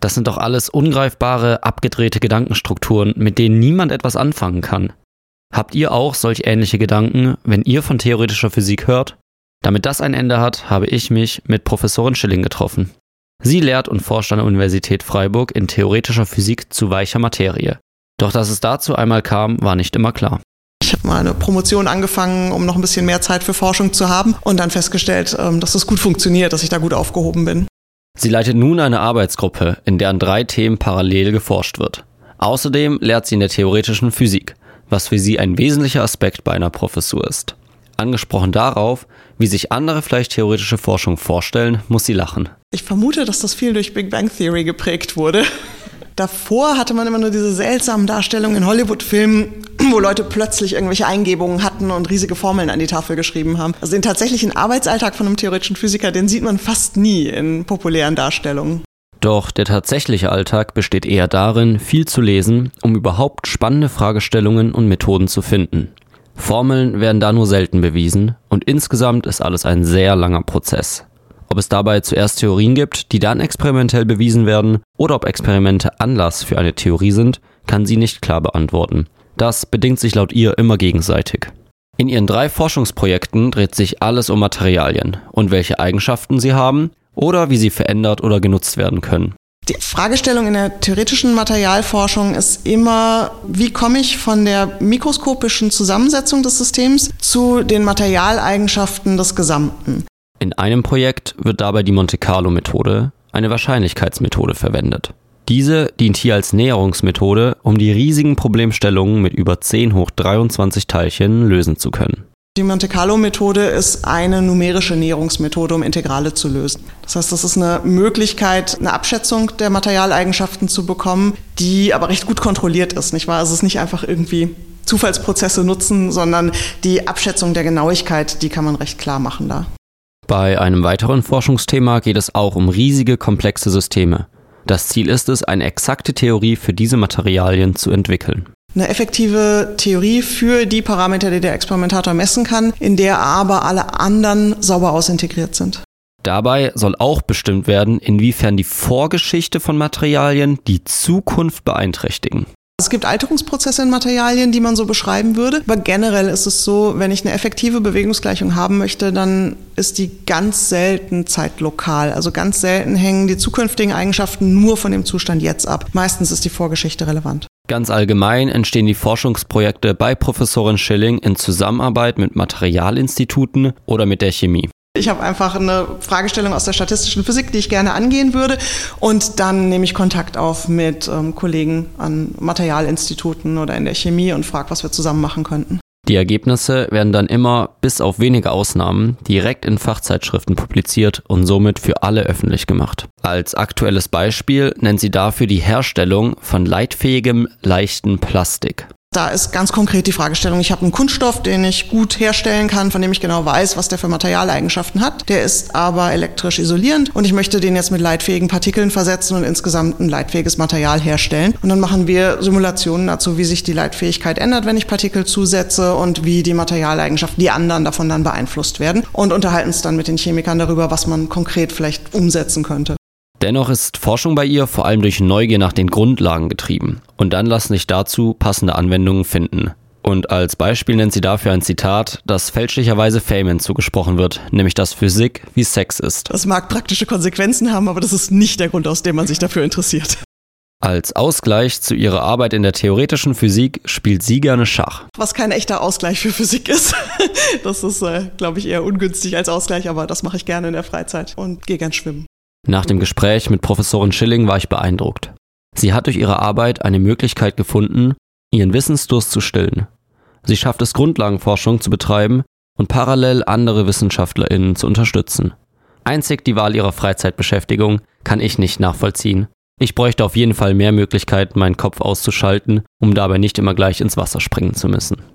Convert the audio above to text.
Das sind doch alles ungreifbare, abgedrehte Gedankenstrukturen, mit denen niemand etwas anfangen kann. Habt ihr auch solch ähnliche Gedanken, wenn ihr von theoretischer Physik hört? Damit das ein Ende hat, habe ich mich mit Professorin Schilling getroffen. Sie lehrt und forscht an der Universität Freiburg in theoretischer Physik zu weicher Materie. Doch dass es dazu einmal kam, war nicht immer klar. Ich habe mal eine Promotion angefangen, um noch ein bisschen mehr Zeit für Forschung zu haben und dann festgestellt, ähm, dass das gut funktioniert, dass ich da gut aufgehoben bin. Sie leitet nun eine Arbeitsgruppe, in der an drei Themen parallel geforscht wird. Außerdem lehrt sie in der theoretischen Physik, was für sie ein wesentlicher Aspekt bei einer Professur ist. Angesprochen darauf, wie sich andere vielleicht theoretische Forschung vorstellen, muss sie lachen. Ich vermute, dass das viel durch Big Bang Theory geprägt wurde. Davor hatte man immer nur diese seltsamen Darstellungen in Hollywood-Filmen, wo Leute plötzlich irgendwelche Eingebungen hatten und riesige Formeln an die Tafel geschrieben haben. Also den tatsächlichen Arbeitsalltag von einem theoretischen Physiker, den sieht man fast nie in populären Darstellungen. Doch der tatsächliche Alltag besteht eher darin, viel zu lesen, um überhaupt spannende Fragestellungen und Methoden zu finden. Formeln werden da nur selten bewiesen und insgesamt ist alles ein sehr langer Prozess. Ob es dabei zuerst Theorien gibt, die dann experimentell bewiesen werden, oder ob Experimente Anlass für eine Theorie sind, kann sie nicht klar beantworten. Das bedingt sich laut ihr immer gegenseitig. In ihren drei Forschungsprojekten dreht sich alles um Materialien und welche Eigenschaften sie haben oder wie sie verändert oder genutzt werden können. Die Fragestellung in der theoretischen Materialforschung ist immer, wie komme ich von der mikroskopischen Zusammensetzung des Systems zu den Materialeigenschaften des Gesamten. In einem Projekt wird dabei die Monte Carlo-Methode, eine Wahrscheinlichkeitsmethode, verwendet. Diese dient hier als Näherungsmethode, um die riesigen Problemstellungen mit über 10 hoch 23 Teilchen lösen zu können. Die Monte Carlo-Methode ist eine numerische Näherungsmethode, um Integrale zu lösen. Das heißt, das ist eine Möglichkeit, eine Abschätzung der Materialeigenschaften zu bekommen, die aber recht gut kontrolliert ist, nicht wahr? Also es ist nicht einfach irgendwie Zufallsprozesse nutzen, sondern die Abschätzung der Genauigkeit, die kann man recht klar machen da. Bei einem weiteren Forschungsthema geht es auch um riesige komplexe Systeme. Das Ziel ist es, eine exakte Theorie für diese Materialien zu entwickeln. Eine effektive Theorie für die Parameter, die der Experimentator messen kann, in der aber alle anderen sauber ausintegriert sind. Dabei soll auch bestimmt werden, inwiefern die Vorgeschichte von Materialien die Zukunft beeinträchtigen. Es gibt Alterungsprozesse in Materialien, die man so beschreiben würde. Aber generell ist es so, wenn ich eine effektive Bewegungsgleichung haben möchte, dann ist die ganz selten zeitlokal. Also ganz selten hängen die zukünftigen Eigenschaften nur von dem Zustand jetzt ab. Meistens ist die Vorgeschichte relevant. Ganz allgemein entstehen die Forschungsprojekte bei Professorin Schilling in Zusammenarbeit mit Materialinstituten oder mit der Chemie. Ich habe einfach eine Fragestellung aus der statistischen Physik, die ich gerne angehen würde. Und dann nehme ich Kontakt auf mit ähm, Kollegen an Materialinstituten oder in der Chemie und frage, was wir zusammen machen könnten. Die Ergebnisse werden dann immer, bis auf wenige Ausnahmen, direkt in Fachzeitschriften publiziert und somit für alle öffentlich gemacht. Als aktuelles Beispiel nennt sie dafür die Herstellung von leitfähigem, leichten Plastik. Da ist ganz konkret die Fragestellung, ich habe einen Kunststoff, den ich gut herstellen kann, von dem ich genau weiß, was der für Materialeigenschaften hat. Der ist aber elektrisch isolierend und ich möchte den jetzt mit leitfähigen Partikeln versetzen und insgesamt ein leitfähiges Material herstellen. Und dann machen wir Simulationen dazu, wie sich die Leitfähigkeit ändert, wenn ich Partikel zusetze und wie die Materialeigenschaften, die anderen davon dann beeinflusst werden und unterhalten es dann mit den Chemikern darüber, was man konkret vielleicht umsetzen könnte. Dennoch ist Forschung bei ihr vor allem durch Neugier nach den Grundlagen getrieben und dann lassen sich dazu passende Anwendungen finden. Und als Beispiel nennt sie dafür ein Zitat, das fälschlicherweise Feynman zugesprochen wird, nämlich dass Physik wie Sex ist. Das mag praktische Konsequenzen haben, aber das ist nicht der Grund, aus dem man sich dafür interessiert. Als Ausgleich zu ihrer Arbeit in der theoretischen Physik spielt sie gerne Schach. Was kein echter Ausgleich für Physik ist. Das ist, äh, glaube ich, eher ungünstig als Ausgleich, aber das mache ich gerne in der Freizeit und gehe gern schwimmen. Nach dem Gespräch mit Professorin Schilling war ich beeindruckt. Sie hat durch ihre Arbeit eine Möglichkeit gefunden, ihren Wissensdurst zu stillen. Sie schafft es, Grundlagenforschung zu betreiben und parallel andere WissenschaftlerInnen zu unterstützen. Einzig die Wahl ihrer Freizeitbeschäftigung kann ich nicht nachvollziehen. Ich bräuchte auf jeden Fall mehr Möglichkeiten, meinen Kopf auszuschalten, um dabei nicht immer gleich ins Wasser springen zu müssen.